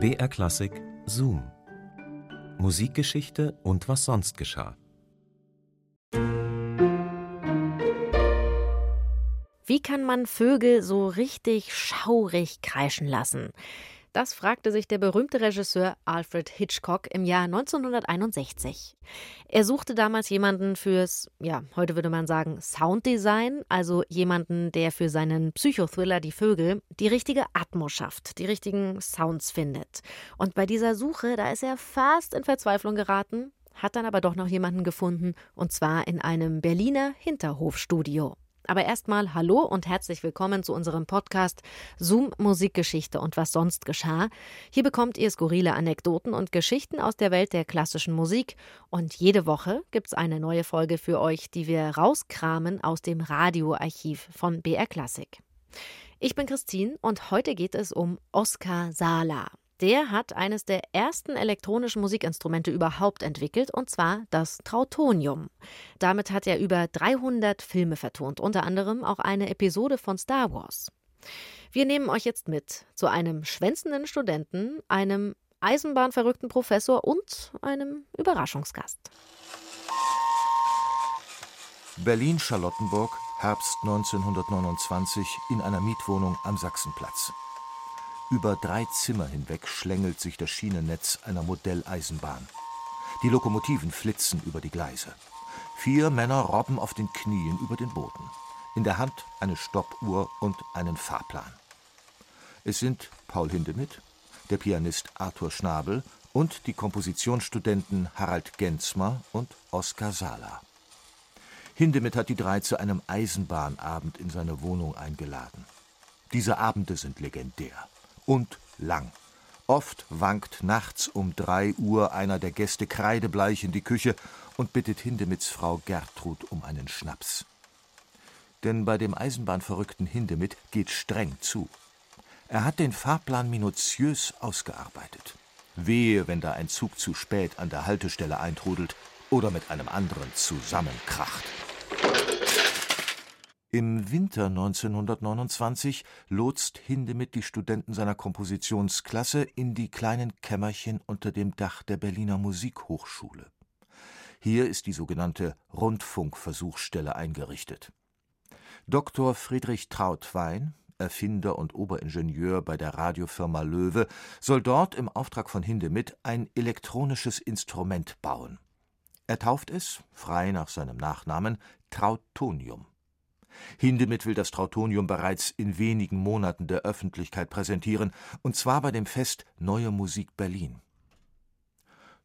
BR Klassik Zoom. Musikgeschichte und was sonst geschah. Wie kann man Vögel so richtig schaurig kreischen lassen? Das fragte sich der berühmte Regisseur Alfred Hitchcock im Jahr 1961. Er suchte damals jemanden fürs, ja, heute würde man sagen, Sounddesign, also jemanden, der für seinen Psychothriller Die Vögel die richtige Atmo schafft, die richtigen Sounds findet. Und bei dieser Suche, da ist er fast in Verzweiflung geraten, hat dann aber doch noch jemanden gefunden, und zwar in einem Berliner Hinterhofstudio. Aber erstmal hallo und herzlich willkommen zu unserem Podcast Zoom Musikgeschichte und was sonst geschah. Hier bekommt ihr skurrile Anekdoten und Geschichten aus der Welt der klassischen Musik und jede Woche gibt's eine neue Folge für euch, die wir rauskramen aus dem Radioarchiv von BR Classic. Ich bin Christine und heute geht es um Oskar Sala. Der hat eines der ersten elektronischen Musikinstrumente überhaupt entwickelt, und zwar das Trautonium. Damit hat er über 300 Filme vertont, unter anderem auch eine Episode von Star Wars. Wir nehmen euch jetzt mit zu einem schwänzenden Studenten, einem eisenbahnverrückten Professor und einem Überraschungsgast. Berlin-Charlottenburg, Herbst 1929 in einer Mietwohnung am Sachsenplatz. Über drei Zimmer hinweg schlängelt sich das Schienennetz einer Modelleisenbahn. Die Lokomotiven flitzen über die Gleise. Vier Männer robben auf den Knien über den Boden. In der Hand eine Stoppuhr und einen Fahrplan. Es sind Paul Hindemith, der Pianist Arthur Schnabel und die Kompositionsstudenten Harald Gensmer und Oskar Sala. Hindemith hat die drei zu einem Eisenbahnabend in seine Wohnung eingeladen. Diese Abende sind legendär und lang. Oft wankt nachts um drei Uhr einer der Gäste kreidebleich in die Küche und bittet Hindemiths Frau Gertrud um einen Schnaps. Denn bei dem Eisenbahnverrückten Hindemith geht streng zu. Er hat den Fahrplan minutiös ausgearbeitet. Wehe, wenn da ein Zug zu spät an der Haltestelle eintrudelt oder mit einem anderen zusammenkracht. Im Winter 1929 lotst Hindemith die Studenten seiner Kompositionsklasse in die kleinen Kämmerchen unter dem Dach der Berliner Musikhochschule. Hier ist die sogenannte Rundfunkversuchsstelle eingerichtet. Dr. Friedrich Trautwein, Erfinder und Oberingenieur bei der Radiofirma Löwe, soll dort im Auftrag von Hindemith ein elektronisches Instrument bauen. Er tauft es, frei nach seinem Nachnamen, Trautonium. Hindemith will das Trautonium bereits in wenigen Monaten der Öffentlichkeit präsentieren, und zwar bei dem Fest Neue Musik Berlin.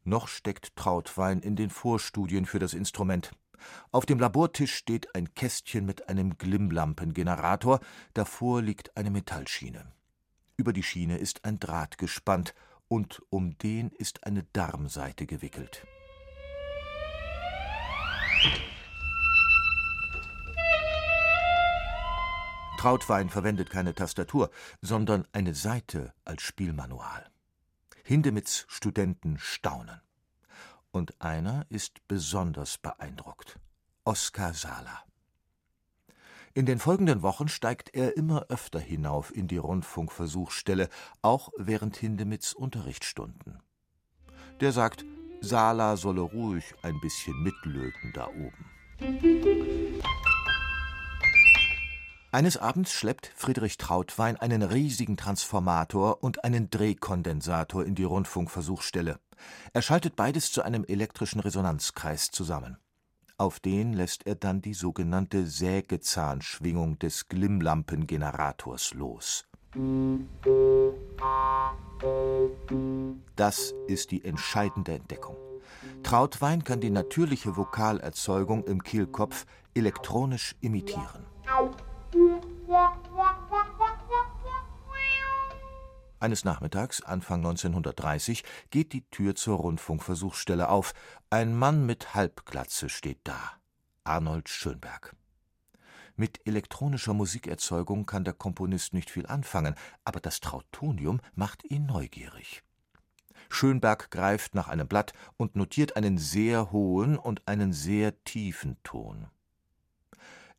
Noch steckt Trautwein in den Vorstudien für das Instrument. Auf dem Labortisch steht ein Kästchen mit einem Glimmlampengenerator, davor liegt eine Metallschiene. Über die Schiene ist ein Draht gespannt, und um den ist eine Darmseite gewickelt. Trautwein verwendet keine Tastatur, sondern eine Seite als Spielmanual. Hindemiths Studenten staunen. Und einer ist besonders beeindruckt. Oskar Sala. In den folgenden Wochen steigt er immer öfter hinauf in die Rundfunkversuchsstelle, auch während Hindemiths Unterrichtsstunden. Der sagt, Sala solle ruhig ein bisschen mitlöten da oben. Eines Abends schleppt Friedrich Trautwein einen riesigen Transformator und einen Drehkondensator in die Rundfunkversuchsstelle. Er schaltet beides zu einem elektrischen Resonanzkreis zusammen. Auf den lässt er dann die sogenannte Sägezahnschwingung des Glimmlampengenerators los. Das ist die entscheidende Entdeckung. Trautwein kann die natürliche Vokalerzeugung im Kehlkopf elektronisch imitieren. Eines Nachmittags, Anfang 1930, geht die Tür zur Rundfunkversuchsstelle auf. Ein Mann mit Halbglatze steht da. Arnold Schönberg. Mit elektronischer Musikerzeugung kann der Komponist nicht viel anfangen, aber das Trautonium macht ihn neugierig. Schönberg greift nach einem Blatt und notiert einen sehr hohen und einen sehr tiefen Ton.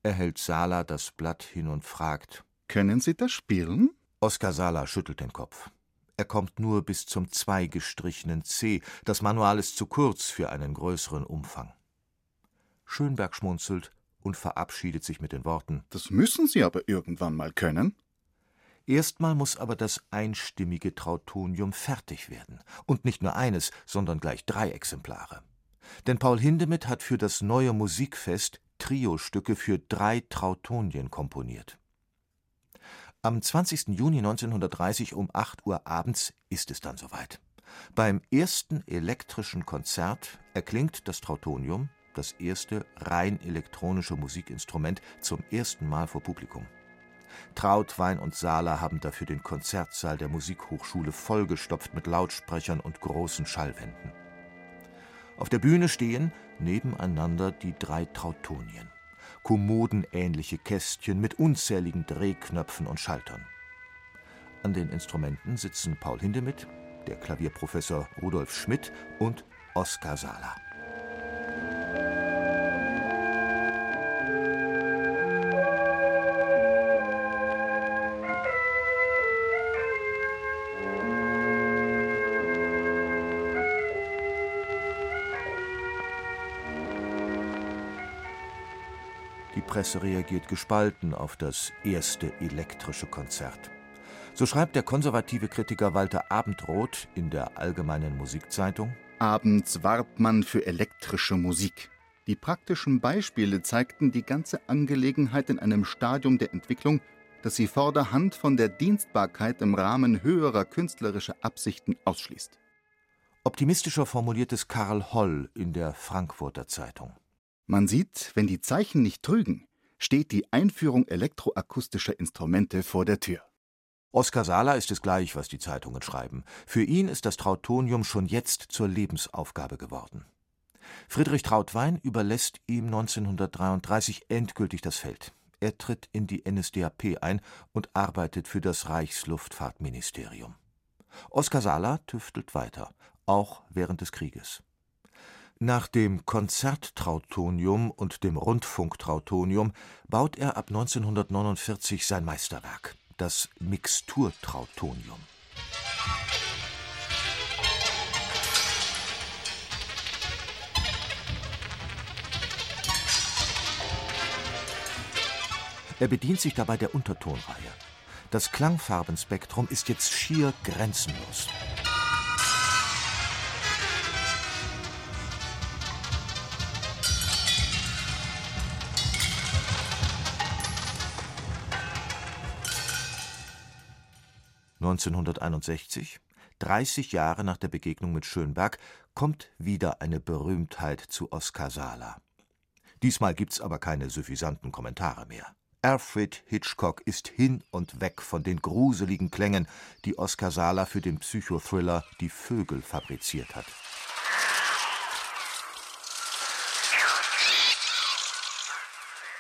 Er hält Sala das Blatt hin und fragt: Können Sie das spielen? Oskar Sala schüttelt den Kopf. Er kommt nur bis zum zweigestrichenen C. Das Manual ist zu kurz für einen größeren Umfang. Schönberg schmunzelt und verabschiedet sich mit den Worten: Das müssen Sie aber irgendwann mal können. Erstmal muss aber das einstimmige Trautonium fertig werden. Und nicht nur eines, sondern gleich drei Exemplare. Denn Paul Hindemith hat für das neue Musikfest Trio-Stücke für drei Trautonien komponiert. Am 20. Juni 1930 um 8 Uhr abends ist es dann soweit. Beim ersten elektrischen Konzert erklingt das Trautonium, das erste rein elektronische Musikinstrument, zum ersten Mal vor Publikum. Trautwein und Sala haben dafür den Konzertsaal der Musikhochschule vollgestopft mit Lautsprechern und großen Schallwänden. Auf der Bühne stehen nebeneinander die drei Trautonien, kommodenähnliche Kästchen mit unzähligen Drehknöpfen und Schaltern. An den Instrumenten sitzen Paul Hindemith, der Klavierprofessor Rudolf Schmidt und Oskar Sala. Presse reagiert gespalten auf das erste elektrische Konzert. So schreibt der konservative Kritiker Walter Abendroth in der Allgemeinen Musikzeitung: Abends warb man für elektrische Musik. Die praktischen Beispiele zeigten die ganze Angelegenheit in einem Stadium der Entwicklung, das sie vorderhand von der Dienstbarkeit im Rahmen höherer künstlerischer Absichten ausschließt. Optimistischer formuliert es Karl Holl in der Frankfurter Zeitung. Man sieht, wenn die Zeichen nicht trügen, steht die Einführung elektroakustischer Instrumente vor der Tür. Oskar Sala ist es gleich, was die Zeitungen schreiben. Für ihn ist das Trautonium schon jetzt zur Lebensaufgabe geworden. Friedrich Trautwein überlässt ihm 1933 endgültig das Feld. Er tritt in die NSDAP ein und arbeitet für das Reichsluftfahrtministerium. Oskar Sala tüftelt weiter, auch während des Krieges. Nach dem Konzerttrautonium und dem Rundfunktrautonium baut er ab 1949 sein Meisterwerk, das Mixturtrautonium. Er bedient sich dabei der Untertonreihe. Das Klangfarbenspektrum ist jetzt schier grenzenlos. 1961, 30 Jahre nach der Begegnung mit Schönberg, kommt wieder eine Berühmtheit zu Oskar Sala. Diesmal gibt's aber keine suffisanten Kommentare mehr. Alfred Hitchcock ist hin und weg von den gruseligen Klängen, die Oskar Sala für den Psychothriller Die Vögel fabriziert hat.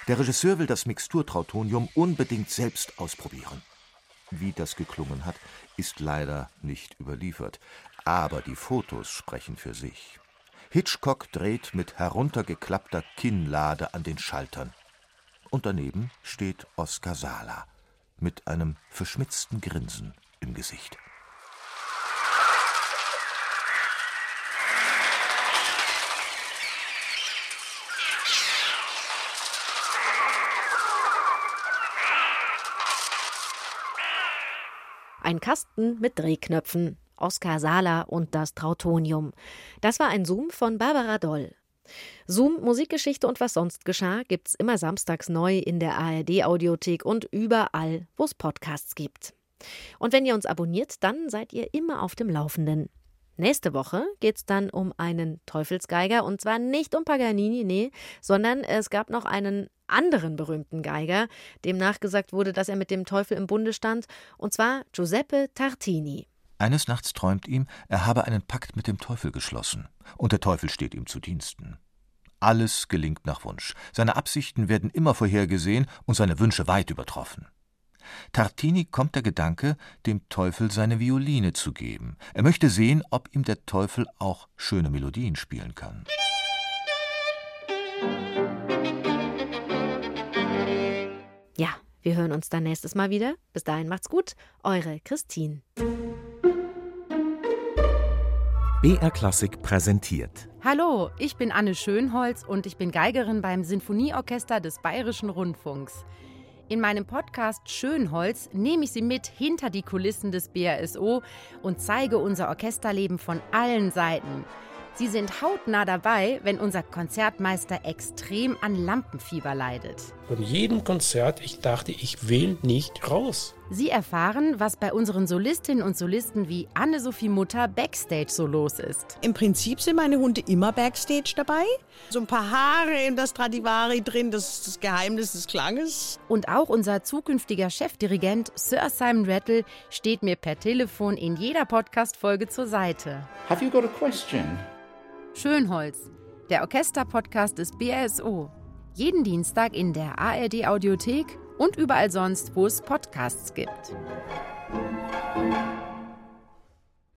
Der Regisseur will das Mixturtrautonium unbedingt selbst ausprobieren. Wie das geklungen hat, ist leider nicht überliefert. Aber die Fotos sprechen für sich. Hitchcock dreht mit heruntergeklappter Kinnlade an den Schaltern. Und daneben steht Oskar Sala mit einem verschmitzten Grinsen im Gesicht. Ein Kasten mit Drehknöpfen. Oskar Sala und das Trautonium. Das war ein Zoom von Barbara Doll. Zoom, Musikgeschichte und was sonst geschah, gibt's immer samstags neu in der ARD-Audiothek und überall, wo es Podcasts gibt. Und wenn ihr uns abonniert, dann seid ihr immer auf dem Laufenden. Nächste Woche geht's dann um einen Teufelsgeiger und zwar nicht um Paganini, nee, sondern es gab noch einen anderen berühmten Geiger, dem nachgesagt wurde, dass er mit dem Teufel im Bunde stand, und zwar Giuseppe Tartini. Eines Nachts träumt ihm, er habe einen Pakt mit dem Teufel geschlossen, und der Teufel steht ihm zu Diensten. Alles gelingt nach Wunsch. Seine Absichten werden immer vorhergesehen und seine Wünsche weit übertroffen. Tartini kommt der Gedanke, dem Teufel seine Violine zu geben. Er möchte sehen, ob ihm der Teufel auch schöne Melodien spielen kann. Ja, wir hören uns dann nächstes Mal wieder. Bis dahin macht's gut. Eure Christine. BR Klassik präsentiert. Hallo, ich bin Anne Schönholz und ich bin Geigerin beim Sinfonieorchester des Bayerischen Rundfunks. In meinem Podcast Schönholz nehme ich Sie mit hinter die Kulissen des BRSO und zeige unser Orchesterleben von allen Seiten. Sie sind hautnah dabei, wenn unser Konzertmeister extrem an Lampenfieber leidet. Von jedem Konzert, ich dachte, ich will nicht raus. Sie erfahren, was bei unseren Solistinnen und Solisten wie Anne-Sophie Mutter Backstage so los ist. Im Prinzip sind meine Hunde immer Backstage dabei. So ein paar Haare in das Stradivari drin, das ist das Geheimnis des Klanges. Und auch unser zukünftiger Chefdirigent Sir Simon Rattle steht mir per Telefon in jeder Podcast-Folge zur Seite. Have you got a question? Schönholz, der Orchesterpodcast des BRSO. Jeden Dienstag in der ARD Audiothek und überall sonst, wo es Podcasts gibt.